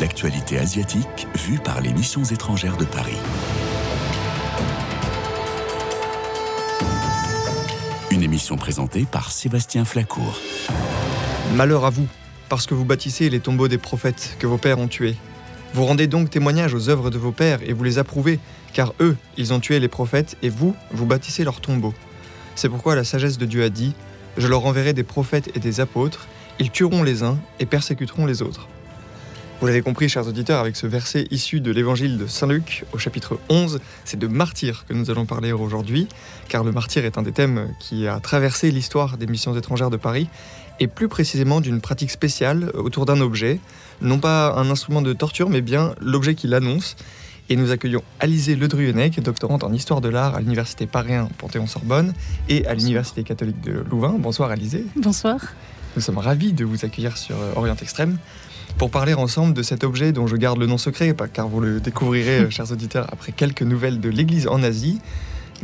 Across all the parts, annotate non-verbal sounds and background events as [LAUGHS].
L'actualité asiatique vue par les missions étrangères de Paris. Une émission présentée par Sébastien Flacourt. Malheur à vous, parce que vous bâtissez les tombeaux des prophètes que vos pères ont tués. Vous rendez donc témoignage aux œuvres de vos pères et vous les approuvez, car eux, ils ont tué les prophètes et vous, vous bâtissez leurs tombeaux. C'est pourquoi la sagesse de Dieu a dit Je leur enverrai des prophètes et des apôtres, ils tueront les uns et persécuteront les autres. Vous l'avez compris, chers auditeurs, avec ce verset issu de l'évangile de Saint Luc au chapitre 11, c'est de martyr que nous allons parler aujourd'hui, car le martyr est un des thèmes qui a traversé l'histoire des missions étrangères de Paris, et plus précisément d'une pratique spéciale autour d'un objet, non pas un instrument de torture, mais bien l'objet qui l'annonce. Et nous accueillons Alizé Ledruyenec, doctorante en histoire de l'art à l'université Paris Panthéon-Sorbonne et à l'université catholique de Louvain. Bonsoir Alizé. Bonsoir. Nous sommes ravis de vous accueillir sur Orient Extrême pour parler ensemble de cet objet dont je garde le nom secret, car vous le découvrirez, [LAUGHS] chers auditeurs, après quelques nouvelles de l'Église en Asie,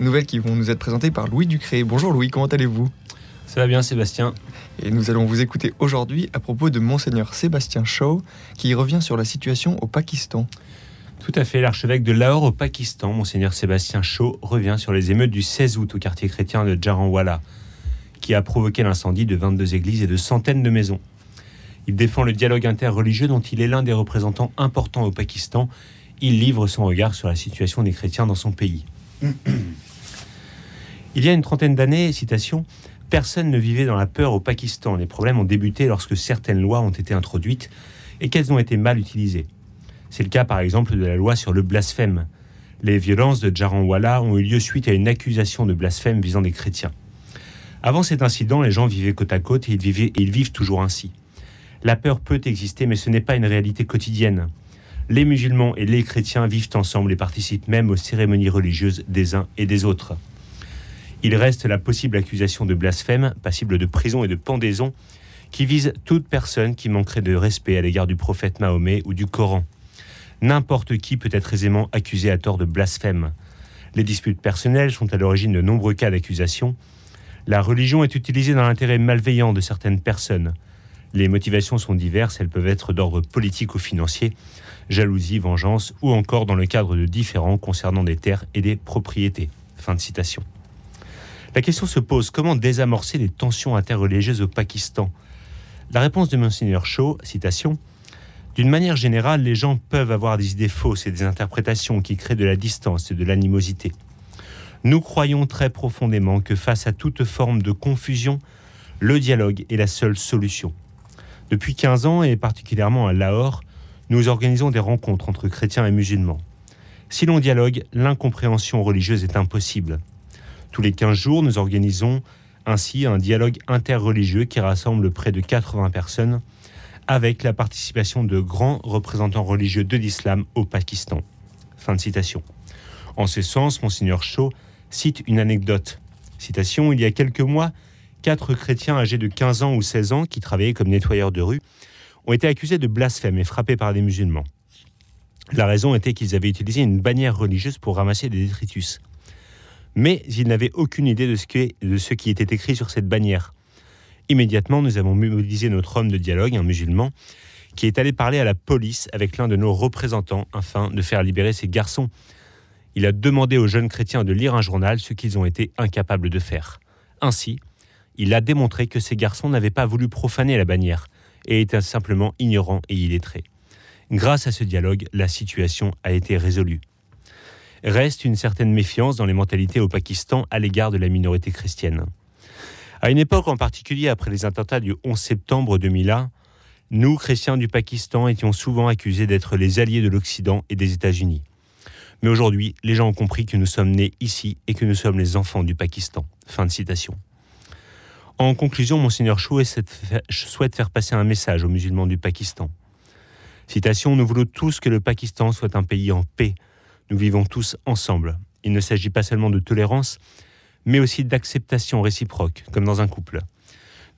nouvelles qui vont nous être présentées par Louis Ducré. Bonjour Louis, comment allez-vous? Ça va bien Sébastien. Et nous allons vous écouter aujourd'hui à propos de Monseigneur Sébastien Shaw, qui revient sur la situation au Pakistan. Tout à fait, l'archevêque de Lahore au Pakistan, Monseigneur Sébastien Shaw, revient sur les émeutes du 16 août au quartier chrétien de Jaranwala, qui a provoqué l'incendie de 22 églises et de centaines de maisons. Il défend le dialogue interreligieux dont il est l'un des représentants importants au Pakistan. Il livre son regard sur la situation des chrétiens dans son pays. Il y a une trentaine d'années, citation, Personne ne vivait dans la peur au Pakistan. Les problèmes ont débuté lorsque certaines lois ont été introduites et qu'elles ont été mal utilisées. C'est le cas par exemple de la loi sur le blasphème. Les violences de Jaranwala ont eu lieu suite à une accusation de blasphème visant des chrétiens. Avant cet incident, les gens vivaient côte à côte et ils, vivaient, et ils vivent toujours ainsi. La peur peut exister, mais ce n'est pas une réalité quotidienne. Les musulmans et les chrétiens vivent ensemble et participent même aux cérémonies religieuses des uns et des autres. Il reste la possible accusation de blasphème, passible de prison et de pendaison, qui vise toute personne qui manquerait de respect à l'égard du prophète Mahomet ou du Coran. N'importe qui peut être aisément accusé à tort de blasphème. Les disputes personnelles sont à l'origine de nombreux cas d'accusation. La religion est utilisée dans l'intérêt malveillant de certaines personnes. Les motivations sont diverses, elles peuvent être d'ordre politique ou financier, jalousie, vengeance, ou encore dans le cadre de différends concernant des terres et des propriétés. Fin de citation. La question se pose comment désamorcer les tensions interreligieuses au Pakistan? La réponse de Monseigneur Shaw, citation D'une manière générale, les gens peuvent avoir des idées fausses et des interprétations qui créent de la distance et de l'animosité. Nous croyons très profondément que face à toute forme de confusion, le dialogue est la seule solution. Depuis 15 ans, et particulièrement à Lahore, nous organisons des rencontres entre chrétiens et musulmans. Si l'on dialogue, l'incompréhension religieuse est impossible. Tous les 15 jours, nous organisons ainsi un dialogue interreligieux qui rassemble près de 80 personnes avec la participation de grands représentants religieux de l'islam au Pakistan. Fin de citation. En ce sens, Monseigneur Shaw cite une anecdote. Citation, il y a quelques mois, quatre chrétiens âgés de 15 ans ou 16 ans qui travaillaient comme nettoyeurs de rue ont été accusés de blasphème et frappés par des musulmans. La raison était qu'ils avaient utilisé une bannière religieuse pour ramasser des détritus mais ils n'avaient aucune idée de ce, qui, de ce qui était écrit sur cette bannière. Immédiatement, nous avons mobilisé notre homme de dialogue, un musulman, qui est allé parler à la police avec l'un de nos représentants afin de faire libérer ces garçons. Il a demandé aux jeunes chrétiens de lire un journal, ce qu'ils ont été incapables de faire. Ainsi, il a démontré que ces garçons n'avaient pas voulu profaner la bannière et étaient simplement ignorants et illettrés. Grâce à ce dialogue, la situation a été résolue reste une certaine méfiance dans les mentalités au Pakistan à l'égard de la minorité chrétienne. À une époque en particulier après les attentats du 11 septembre 2001, nous, chrétiens du Pakistan, étions souvent accusés d'être les alliés de l'Occident et des États-Unis. Mais aujourd'hui, les gens ont compris que nous sommes nés ici et que nous sommes les enfants du Pakistan. Fin de citation. En conclusion, Monseigneur Chouet souhaite faire passer un message aux musulmans du Pakistan. Citation Nous voulons tous que le Pakistan soit un pays en paix, nous vivons tous ensemble. Il ne s'agit pas seulement de tolérance, mais aussi d'acceptation réciproque, comme dans un couple.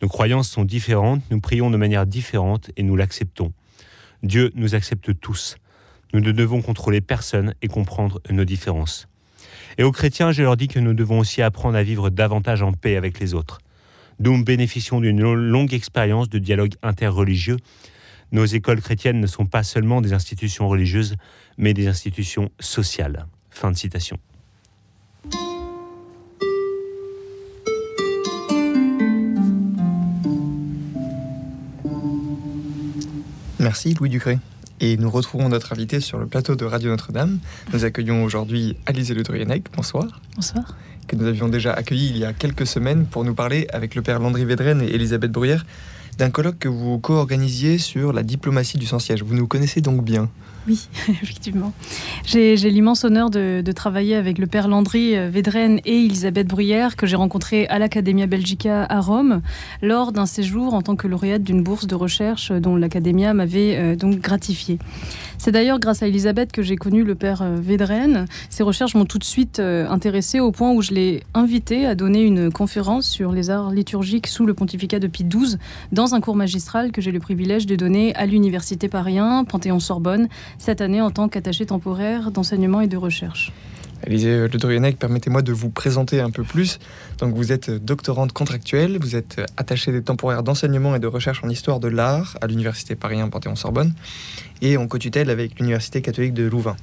Nos croyances sont différentes, nous prions de manière différente et nous l'acceptons. Dieu nous accepte tous. Nous ne devons contrôler personne et comprendre nos différences. Et aux chrétiens, je leur dis que nous devons aussi apprendre à vivre davantage en paix avec les autres. Nous bénéficions d'une longue expérience de dialogue interreligieux. Nos écoles chrétiennes ne sont pas seulement des institutions religieuses, mais des institutions sociales. Fin de citation. Merci Louis Ducré. Et nous retrouvons notre invité sur le plateau de Radio Notre-Dame. Nous accueillons aujourd'hui Alizé Le Drienec. Bonsoir. Bonsoir. Que nous avions déjà accueilli il y a quelques semaines pour nous parler avec le père Landry Védrenne et Elisabeth Bruyère d'un colloque que vous co-organisiez sur la diplomatie du sans-siège. Vous nous connaissez donc bien. Oui, [LAUGHS] effectivement. J'ai l'immense honneur de, travailler avec le père Landry euh, Védrenne et Elisabeth Bruyère, que j'ai rencontré à l'Academia Belgica à Rome, lors d'un séjour en tant que lauréate d'une bourse de recherche dont l'Academia m'avait euh, donc gratifié. C'est d'ailleurs grâce à Elisabeth que j'ai connu le père euh, Védrenne. Ses recherches m'ont tout de suite intéressée au point où je l'ai invité à donner une conférence sur les arts liturgiques sous le pontificat de Pie XII dans un cours magistral que j'ai le privilège de donner à l'Université Paris Panthéon-Sorbonne, cette année en tant qu'attaché temporaire d'enseignement et de recherche. Élisée Le permettez-moi de vous présenter un peu plus. Donc, vous êtes doctorante contractuelle, vous êtes attachée des temporaires d'enseignement et de recherche en histoire de l'art à l'Université Paris Panthéon-Sorbonne et en co-tutelle avec l'Université catholique de Louvain.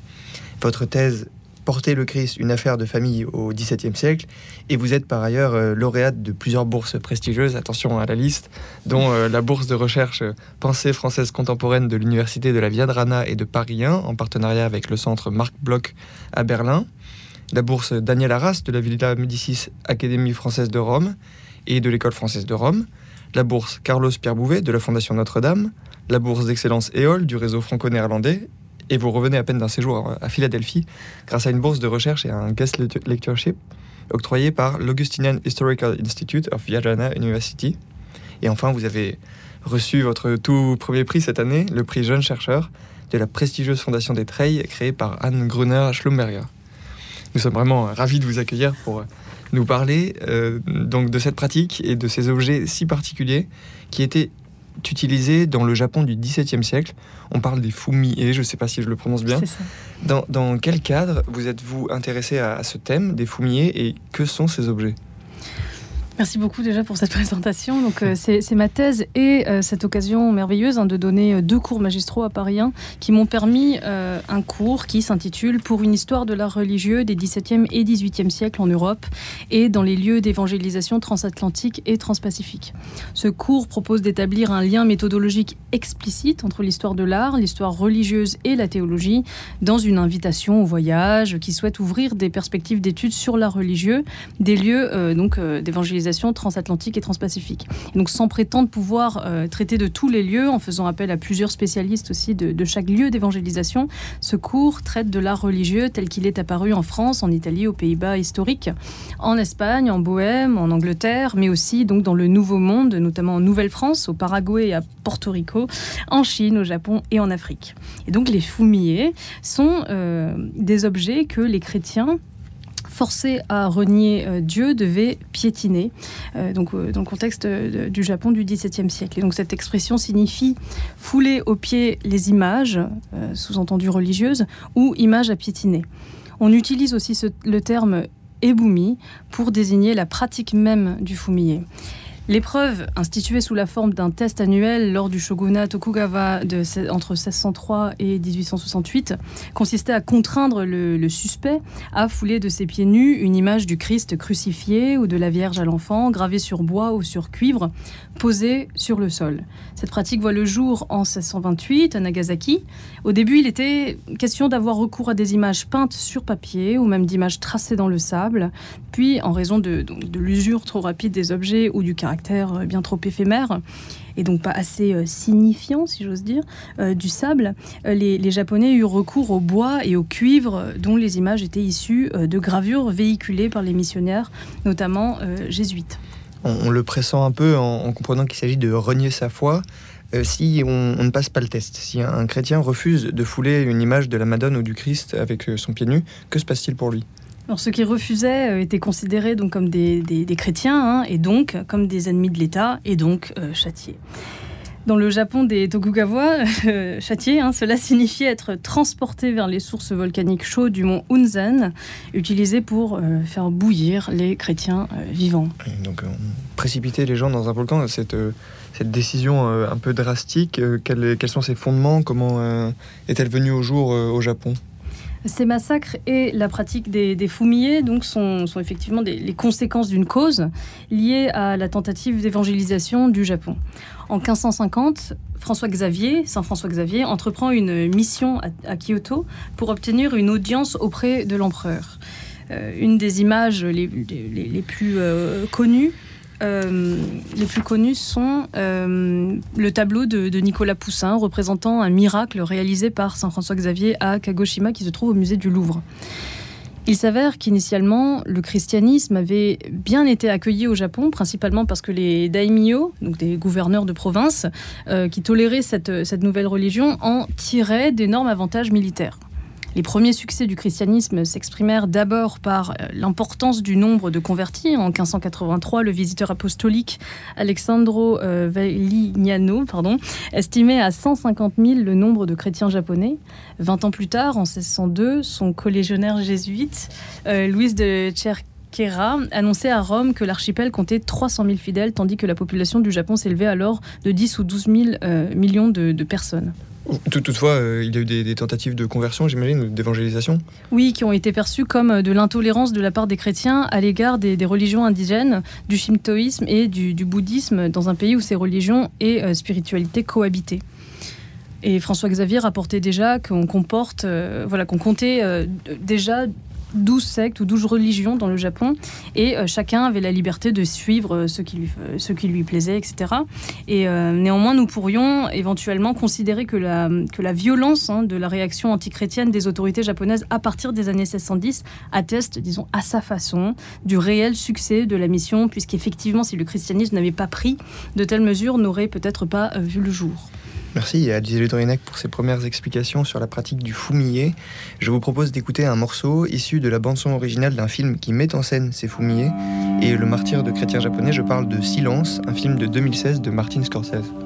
Votre thèse Porter le Christ, une affaire de famille au XVIIe siècle, et vous êtes par ailleurs euh, lauréate de plusieurs bourses prestigieuses, attention à la liste, dont euh, la bourse de recherche Pensée française contemporaine de l'Université de la Viadrana et de Paris 1, en partenariat avec le centre Marc Bloch à Berlin, la bourse Daniel Arras de la Villa Médicis Académie française de Rome et de l'École française de Rome, la bourse Carlos Pierre Bouvet de la Fondation Notre-Dame, la bourse d'excellence EOL du réseau franco-néerlandais et vous revenez à peine d'un séjour à Philadelphie grâce à une bourse de recherche et un guest lectureship octroyé par l'Augustinian Historical Institute of Viadana University. Et enfin, vous avez reçu votre tout premier prix cette année, le prix Jeune Chercheur de la prestigieuse Fondation des Treilles créée par Anne Gruner Schlumberger. Nous sommes vraiment ravis de vous accueillir pour nous parler euh, donc de cette pratique et de ces objets si particuliers qui étaient utilisé dans le Japon du XVIIe siècle. On parle des fumié, je ne sais pas si je le prononce bien. Dans, dans, quel cadre vous êtes-vous intéressé à, à, ce thème des fumiers et que sont ces objets? Merci beaucoup déjà pour cette [LAUGHS] présentation. Donc euh, c'est ma thèse et euh, cette occasion merveilleuse hein, de donner euh, deux cours magistraux à Paris 1 qui m'ont permis un cours qui s'intitule Pour une histoire de l'art religieux des 17e et 18e siècles en Europe et dans les lieux d'évangélisation transatlantique et transpacifique. Ce cours propose d'établir un lien méthodologique explicite entre l'histoire de l'art, l'histoire religieuse et la théologie dans une invitation au voyage qui souhaite ouvrir des perspectives d'études sur l'art religieux, des lieux donc d'évangélisation transatlantique et transpacifique. donc sans prétendre pouvoir euh, traiter de tous les lieux, en faisant appel à plusieurs spécialistes aussi de, chaque lieu d'évangélisation, ce cours traite de l'art religieux tel qu'il est apparu en France, en Italie, aux Pays-Bas historiques, en Espagne, en Bohème, en Angleterre, mais aussi donc dans le Nouveau Monde, notamment en Nouvelle-France, au Paraguay et à Porto Rico, en Chine, au Japon et en Afrique. Et donc les foumillés sont euh, des objets que les chrétiens forcés à renier euh, Dieu devaient piétiner, euh, donc euh, dans le contexte du Japon du XVIIe siècle. Et donc cette expression signifie fouler aux pieds les images, sous-entendues religieuses, ou images à piétiner. On utilise aussi le terme ebumi pour désigner la pratique même du fumier. L'épreuve, instituée sous la forme d'un test annuel lors du shogunat Tokugawa entre 1603 et 1868, consistait à contraindre le, suspect à fouler de ses pieds nus une image du Christ crucifié ou de la Vierge à l'enfant, gravée sur bois ou sur cuivre, posée sur le sol. Cette pratique voit le jour en 1628 à Nagasaki. Au début, il était question d'avoir recours à des images peintes sur papier ou même d'images tracées dans le sable. Puis, en raison de, l'usure trop rapide des objets ou du caractère euh, bien trop éphémère et donc pas assez euh, signifiant, si j'ose dire, euh, du sable, les, Japonais eurent recours au bois et au cuivre dont les images étaient issues de gravures véhiculées par les missionnaires, notamment jésuites. On, le pressent un peu en, comprenant qu'il s'agit de renier sa foi. si on, ne passe pas le test, si un chrétien refuse de fouler une image de la Madone ou du Christ avec son pied nu, que se passe-t-il pour lui? Alors, ceux qui refusaient euh, étaient considérés donc comme des, chrétiens hein, et donc comme des ennemis de l'État et donc euh, châtiés. Dans le Japon des Tokugawa, euh, châtié, hein, cela signifiait être transporté vers les sources volcaniques chaudes du mont Unzen, utilisé pour euh, faire bouillir les chrétiens euh, vivants. Donc, précipiter les gens dans un volcan, cette, décision un peu drastique, quels, sont ses fondements? Comment est-elle venue au jour au Japon? Ces massacres et la pratique des, des donc, sont, effectivement les conséquences d'une cause liée à la tentative d'évangélisation du Japon. En 1550, François Xavier, Saint François Xavier, entreprend une mission à, Kyoto pour obtenir une audience auprès de l'empereur. Euh, une des images les plus euh, connues euh, les plus connus sont euh, le tableau de, Nicolas Poussin représentant un miracle réalisé par Saint François Xavier à Kagoshima qui se trouve au musée du Louvre. Il s'avère qu'initialement, le christianisme avait bien été accueilli au Japon, principalement parce que les daimyo, donc des gouverneurs de province, euh, qui toléraient cette, cette nouvelle religion, en tiraient d'énormes avantages militaires. Les premiers succès du christianisme s'exprimèrent d'abord par euh, l'importance du nombre de convertis. En 1583, le visiteur apostolique Alexandro euh, Valignano pardon, estimait à 150 000 le nombre de chrétiens japonais. Vingt ans plus tard, en 1602, son collégionnaire jésuite, euh, Louis de Cerquera, annonçait à Rome que l'archipel comptait 300 000 fidèles, tandis que la population du Japon s'élevait alors de 10 ou 12 000 euh, millions de personnes. Toutefois, euh, il y a eu des, tentatives de conversion, j'imagine, ou d'évangélisation Oui, qui ont été perçues comme euh, de l'intolérance de la part des chrétiens à l'égard des, religions indigènes, du shintoïsme et du, bouddhisme, dans un pays où ces religions et euh, spiritualité cohabitaient. Et François Xavier rapportait déjà qu'on comporte, euh, voilà, qu'on comptait déjà 12 sectes ou 12 religions dans le Japon et euh, chacun avait la liberté de suivre euh, ce qui lui, euh, qui lui plaisait, etc. Et néanmoins, nous pourrions éventuellement considérer que la, que la violence hein, de la réaction antichrétienne des autorités japonaises à partir des années 1610 atteste, disons, à sa façon du réel succès de la mission, puisqu'effectivement, si le christianisme n'avait pas pris de telles mesures, n'aurait peut-être pas vu le jour. Merci à Gisèle Dorinek pour ses premières explications sur la pratique du fumier. Je vous propose d'écouter un morceau issu de la bande-son originale d'un film qui met en scène ces fumiers. Et le martyr de chrétien japonais, je parle de Silence, un film de 2016 de Martin Scorsese.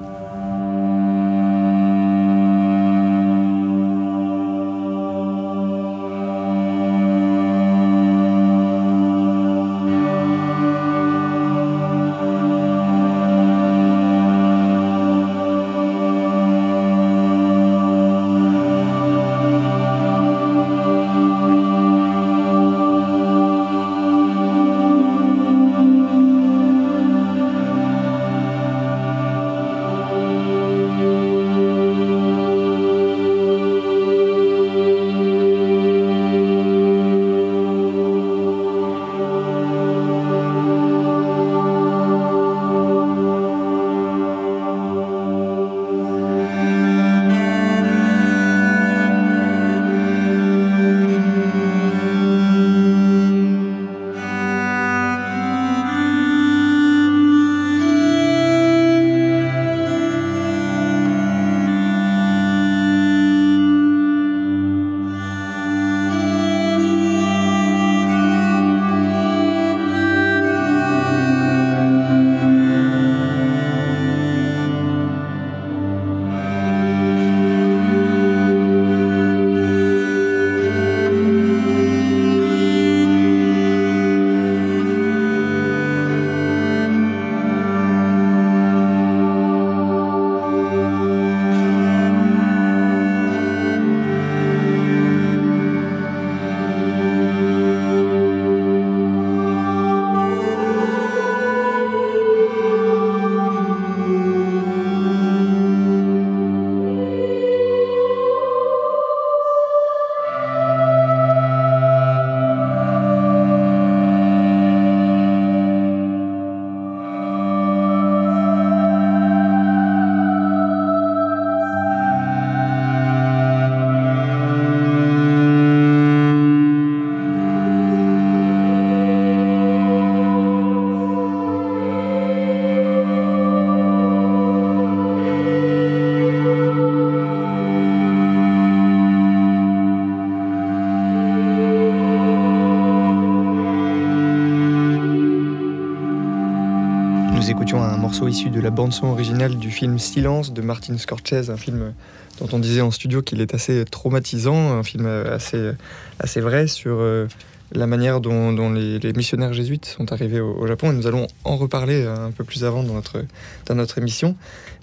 Morceau issu de la bande-son originale du film Silence de Martin Scorsese, un film dont on disait en studio qu'il est assez traumatisant, un film assez, assez vrai sur euh, la manière dont, les, missionnaires jésuites sont arrivés au, Japon. Et nous allons en reparler un peu plus avant dans notre, dans notre émission.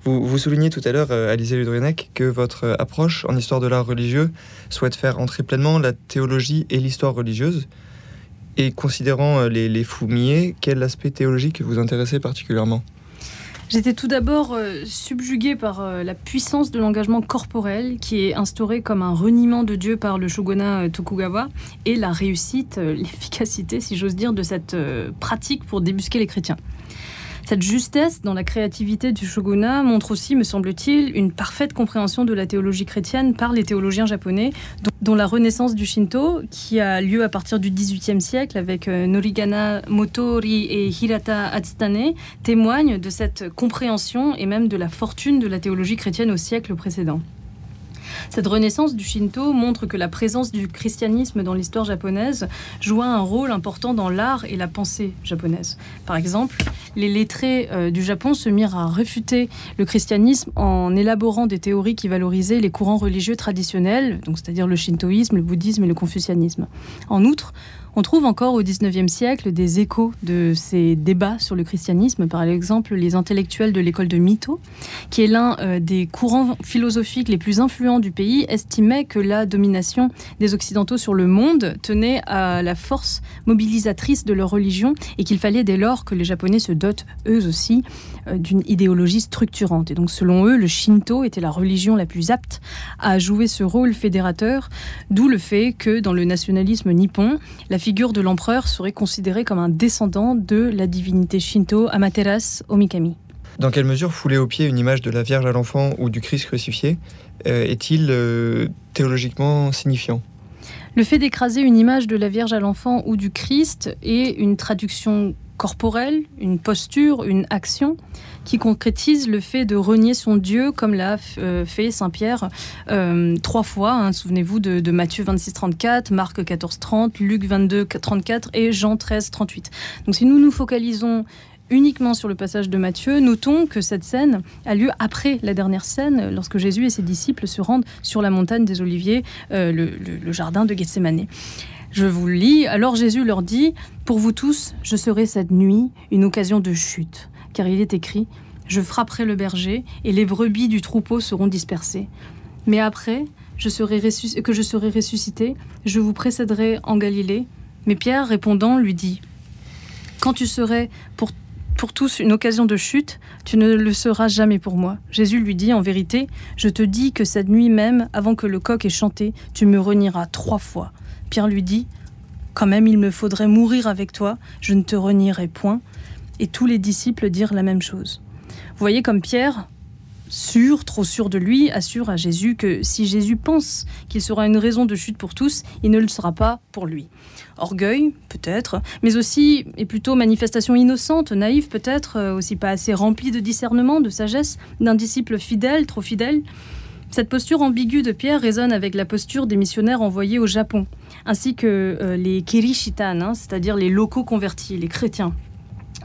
Vous, vous soulignez tout à l'heure, euh, Alizé Ludrenek, que votre approche en histoire de l'art religieux souhaite faire entrer pleinement la théologie et l'histoire religieuse. Et considérant euh, les, les quel aspect théologique vous intéressait particulièrement? J'étais tout d'abord euh, subjuguée par euh, la puissance de l'engagement corporel qui est instauré comme un reniement de Dieu par le shogunat Tokugawa et la réussite, [LAUGHS] l'efficacité, si j'ose dire, de cette pratique pour débusquer les chrétiens. Cette justesse dans la créativité du shogunat montre aussi, me semble-t-il, une parfaite compréhension de la théologie chrétienne par les théologiens japonais, dont la renaissance du Shinto, qui a lieu à partir du XVIIIe siècle avec euh, Norigana Motori et Hirata Atsutane, témoigne de cette compréhension et même de la fortune de la théologie chrétienne au siècle précédent. Cette renaissance du Shinto montre que la présence du christianisme dans l'histoire japonaise joua un rôle important dans l'art et la pensée japonaise. Par exemple, les lettrés euh, du Japon se mirent à réfuter le christianisme en élaborant des théories qui valorisaient les courants religieux traditionnels, c'est-à-dire le shintoïsme, le bouddhisme et le confucianisme. En outre, on trouve encore au XIXe siècle des échos de ces débats sur le christianisme, par exemple les intellectuels de l'école de Mito, qui est l'un euh, des courants philosophiques les plus influents du pays, estimaient que la domination des Occidentaux sur le monde tenait à la force mobilisatrice de leur religion et qu'il fallait dès lors que les Japonais se dotent eux aussi euh, d'une idéologie structurante. Et donc selon eux, le Shinto était la religion la plus apte à jouer ce rôle fédérateur, d'où le fait que dans le nationalisme nippon, la figure de l'empereur serait considérée comme un descendant de la divinité Shinto Amaterasu Omikami. Dans quelle mesure fouler au pied une image de la Vierge à l'enfant ou du Christ crucifié euh, est-il euh, théologiquement signifiant? Le fait d'écraser une image de la Vierge à l'enfant ou du Christ est une traduction corporelle, une posture, une action qui concrétise le fait de renier son Dieu comme l'a euh, fait Saint Pierre euh, trois fois. Hein. Souvenez-vous de, Matthieu 26 34, Marc 14 30, Luc 22 34 et Jean 13 38. Donc si nous nous focalisons uniquement sur le passage de Matthieu, notons que cette scène a lieu après la dernière scène, lorsque Jésus et ses disciples se rendent sur la montagne des Oliviers, euh, le, le jardin de Gethsémanée. Je vous le lis. Alors Jésus leur dit Pour vous tous, je serai cette nuit une occasion de chute. Car il est écrit Je frapperai le berger, et les brebis du troupeau seront dispersées. Mais après que je serai ressuscité, je vous précéderai en Galilée. Mais Pierre, répondant, lui dit Quand tu serais pour pour tous une occasion de chute, tu ne le seras jamais pour moi. Jésus lui dit en vérité, je te dis que cette nuit même, avant que le coq ait chanté, tu me renieras trois fois. Pierre lui dit Quand même, il me faudrait mourir avec toi, je ne te renierai point. Et tous les disciples dirent la même chose. Vous voyez comme Pierre, sûr, trop sûr de lui, assure à Jésus que si Jésus pense qu'il sera une raison de chute pour tous, il ne le sera pas pour lui. Orgueil, peut-être, mais aussi, et plutôt manifestation innocente, naïve peut-être, euh, aussi pas assez remplie de discernement, de sagesse, d'un disciple fidèle, trop fidèle. Cette posture ambiguë de Pierre résonne avec la posture des missionnaires envoyés au Japon, ainsi que euh, les Kirishitan, hein, c'est-à-dire les locaux convertis, les chrétiens.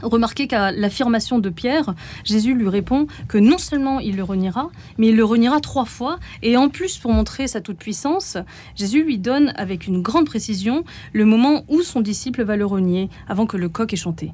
Remarquez qu'à l'affirmation de Pierre, Jésus lui répond que non seulement il le reniera, mais il le reniera trois fois, et en plus, pour montrer sa toute-puissance, Jésus lui donne avec une grande précision le moment où son disciple va le renier, avant que le coq ait chanté.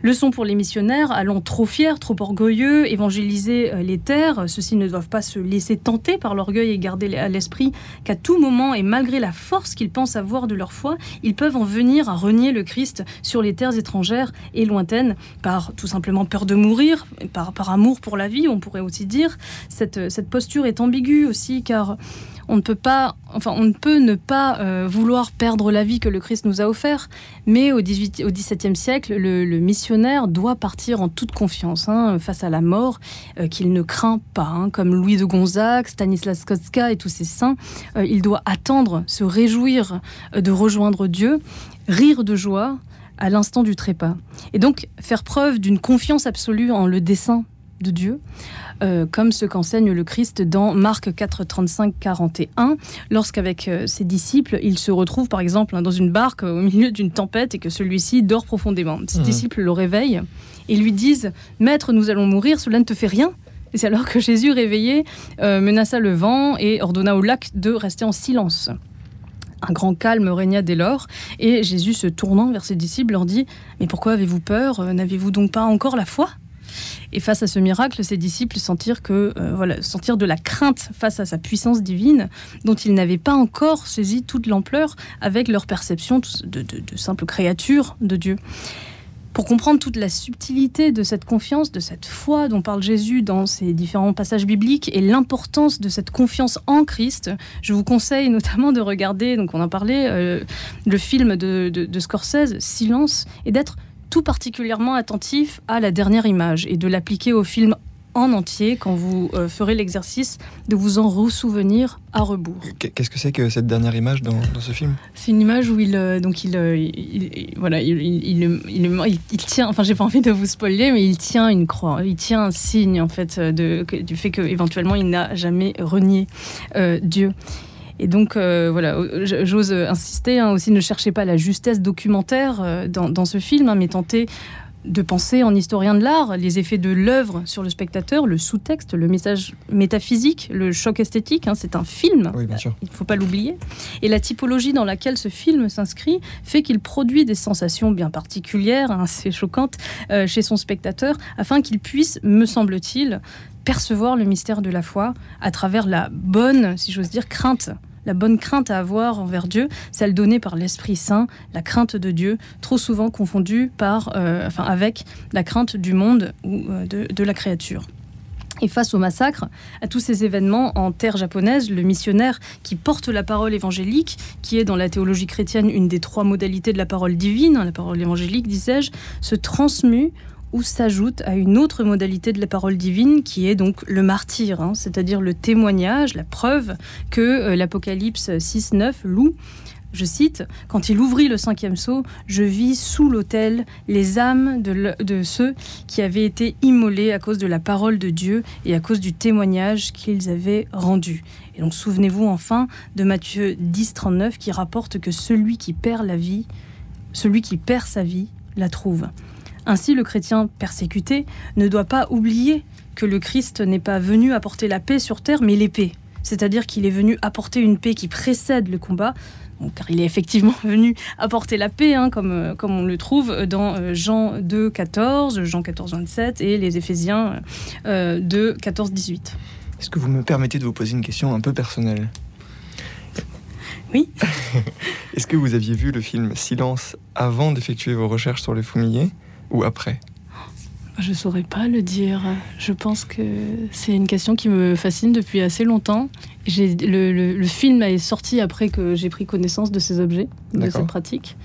Leçon pour les missionnaires, allant trop fiers, trop orgueilleux, évangéliser euh, les terres. Ceux-ci ne doivent pas se laisser tenter par l'orgueil et garder à l'esprit qu'à tout moment, et malgré la force qu'ils pensent avoir de leur foi, ils peuvent en venir à renier le Christ sur les terres étrangères et lointaines par tout simplement peur de mourir, par, amour pour la vie, on pourrait aussi dire. Cette posture est ambiguë aussi car on ne peut pas, enfin, on ne peut ne pas euh, vouloir perdre la vie que le Christ nous a offert, mais au, 18, au XVIIe siècle, le, missionnaire doit partir en toute confiance hein, face à la mort euh, qu'il ne craint pas, hein, comme Louis de Gonzague, Stanislas Kostka et tous ces saints. Euh, il doit attendre, se réjouir de rejoindre Dieu, rire de joie à l'instant du trépas, et donc faire preuve d'une confiance absolue en le dessein de Dieu, euh, comme ce qu'enseigne le Christ dans Marc 4, 35, 41, lorsqu'avec euh, ses disciples, il se retrouve par exemple hein, dans une barque au milieu d'une tempête et que celui-ci dort profondément. Ses Mhm. disciples le réveillent et lui disent Maître, nous allons mourir, cela ne te fait rien Et c'est alors que Jésus, réveillé, euh, menaça le vent et ordonna au lac de rester en silence. Un grand calme régna dès lors, et Jésus, se tournant vers ses disciples, leur dit Mais pourquoi avez-vous peur? Euh, N'avez-vous donc pas encore la foi? Et face à ce miracle, ses disciples sentirent, que, euh, voilà, de la crainte face à sa puissance divine, dont ils n'avaient pas encore saisi toute l'ampleur avec leur perception de, simples créatures de Dieu. Pour comprendre toute la subtilité de cette confiance, de cette foi dont parle Jésus dans ces différents passages bibliques et l'importance de cette confiance en Christ, je vous conseille notamment de regarder, donc on en parlait, euh, le film de Scorsese, Silence, et d'être tout particulièrement attentif à la dernière image et de l'appliquer au film en entier quand vous euh, ferez l'exercice de vous en ressouvenir à rebours. Qu- Qu'est-ce que c'est que cette dernière image dans, dans ce film? C'est une image où il euh, donc il, euh, il- il- voilà il, il, tient enfin j'ai pas envie de vous spoiler mais il tient une croix il tient un signe en fait de, du fait que éventuellement il n'a jamais renié Dieu et donc euh, voilà j'ose insister hein, aussi ne cherchez pas la justesse documentaire euh, dans, dans ce film hein, mais tentez de penser en historien de l'art les effets de l'œuvre sur le spectateur, le sous-texte, le message métaphysique, le choc esthétique. hein, c'est un film, Oui, bien sûr. il ne faut pas l'oublier. Et la typologie dans laquelle ce film s'inscrit fait qu'il produit des sensations bien particulières, assez choquantes, euh, chez son spectateur, afin qu'il puisse, me semble-t-il, percevoir le mystère de la foi à travers la bonne, si j'ose dire, crainte. La bonne crainte à avoir envers Dieu, celle donnée par l'Esprit Saint, la crainte de Dieu, trop souvent confondue par, euh, enfin, avec la crainte du monde ou euh, de, la créature. Et face au massacre, à tous ces événements en terre japonaise, le missionnaire qui porte la parole évangélique, qui est dans la théologie chrétienne une des trois modalités de la parole divine, hein, la parole évangélique, disais-je, se transmue ou s'ajoute à une autre modalité de la parole divine qui est donc le martyr, hein, c'est-à-dire le témoignage, la preuve que euh, l'Apocalypse 6.9 loue. Je cite, Quand il ouvrit le cinquième sceau, je vis sous l'autel les âmes de, ceux qui avaient été immolés à cause de la parole de Dieu et à cause du témoignage qu'ils avaient rendu. Et donc souvenez-vous enfin de Matthieu 10, 39 qui rapporte que celui qui perd la vie, celui qui perd sa vie, la trouve. Ainsi, le chrétien persécuté ne doit pas oublier que le Christ n'est pas venu apporter la paix sur terre, mais l'épée. C'est-à-dire qu'il est venu apporter une paix qui précède le combat, Bon, car il est effectivement [LAUGHS] venu apporter la paix, hein, comme, euh, comme on le trouve dans euh, Jean 2, 14, Jean 14, 27 et les Éphésiens euh, 2, 14, 18. Est-ce que vous me permettez de vous poser une question un peu personnelle? Oui. [LAUGHS] Est-ce que vous aviez vu le film Silence avant d'effectuer vos recherches sur les fourmiliers? Ou après Je saurais pas le dire. Je pense que c'est une question qui me fascine depuis assez longtemps. J'ai, le, le- le film est sorti après que j'ai pris connaissance de ces objets, de D'accord. ces pratiques.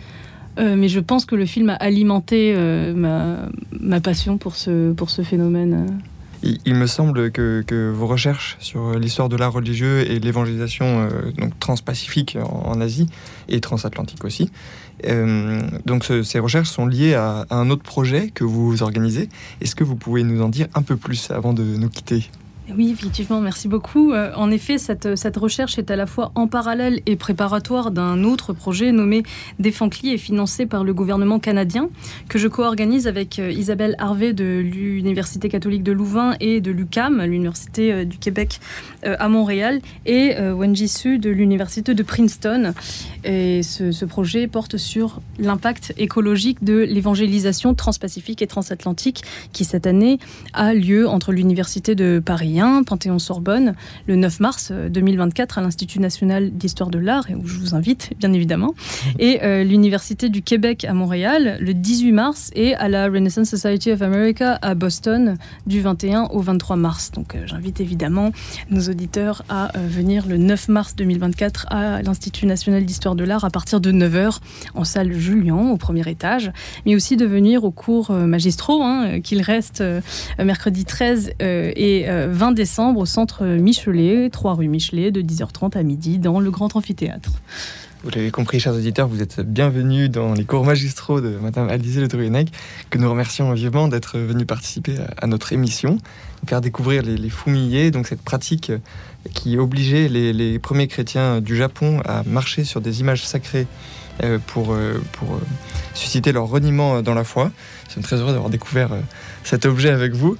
Euh, mais je pense que le film a alimenté euh, ma, ma passion pour ce, pour ce phénomène. il, il me semble que, que vos recherches sur l'histoire de l'art religieux et l'évangélisation euh, donc transpacifique en, en Asie et transatlantique aussi, euh, donc ce- ces recherches sont liées à, à un autre projet que vous organisez. Est-ce que vous pouvez nous en dire un peu plus avant de nous quitter? Oui, effectivement, merci beaucoup. Euh, en effet, cette, recherche est à la fois en parallèle et préparatoire d'un autre projet nommé Défancli et financé par le gouvernement canadien, que je co-organise avec euh, Isabelle Harvey de l'Université catholique de Louvain et de l'UCAM, l'Université euh, du Québec à Montréal, et Wenji Su de l'Université de Princeton. Et ce projet porte sur l'impact écologique de l'évangélisation transpacifique et transatlantique qui cette année a lieu entre l'Université de Paris 1, Panthéon-Sorbonne, le 9 mars euh, 2024 à l'Institut national d'histoire de l'art, et où je vous invite bien évidemment, et euh, l'Université du Québec à Montréal le 18 mars et à la Renaissance Society of America à Boston du 21 au 23 mars. Donc euh, j'invite évidemment nos auditeurs à euh, venir le 9 mars 2024 à l'Institut national d'histoire de l'art à partir de 9h en salle Julian au premier étage, mais aussi de venir aux cours euh, magistraux hein, euh, qu'il reste euh, mercredi 13 euh, et euh, 20 décembre au centre Michelet, 3 rue Michelet, de 10h30 à midi dans le grand amphithéâtre. Vous l'avez compris, chers auditeurs, vous êtes bienvenus dans les cours magistraux de Madame Alizé Le Druenec, que nous remercions vivement d'être venu participer à, notre émission, faire découvrir les, les, foumillés, donc cette pratique qui obligeait les, premiers chrétiens du Japon à marcher sur des images sacrées euh, pour, euh, pour euh, susciter leur reniement dans la foi. Je suis très heureux d'avoir découvert cet objet avec vous.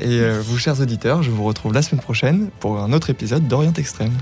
Et vous, chers auditeurs, je vous retrouve la semaine prochaine pour un autre épisode d'Orient Extrême.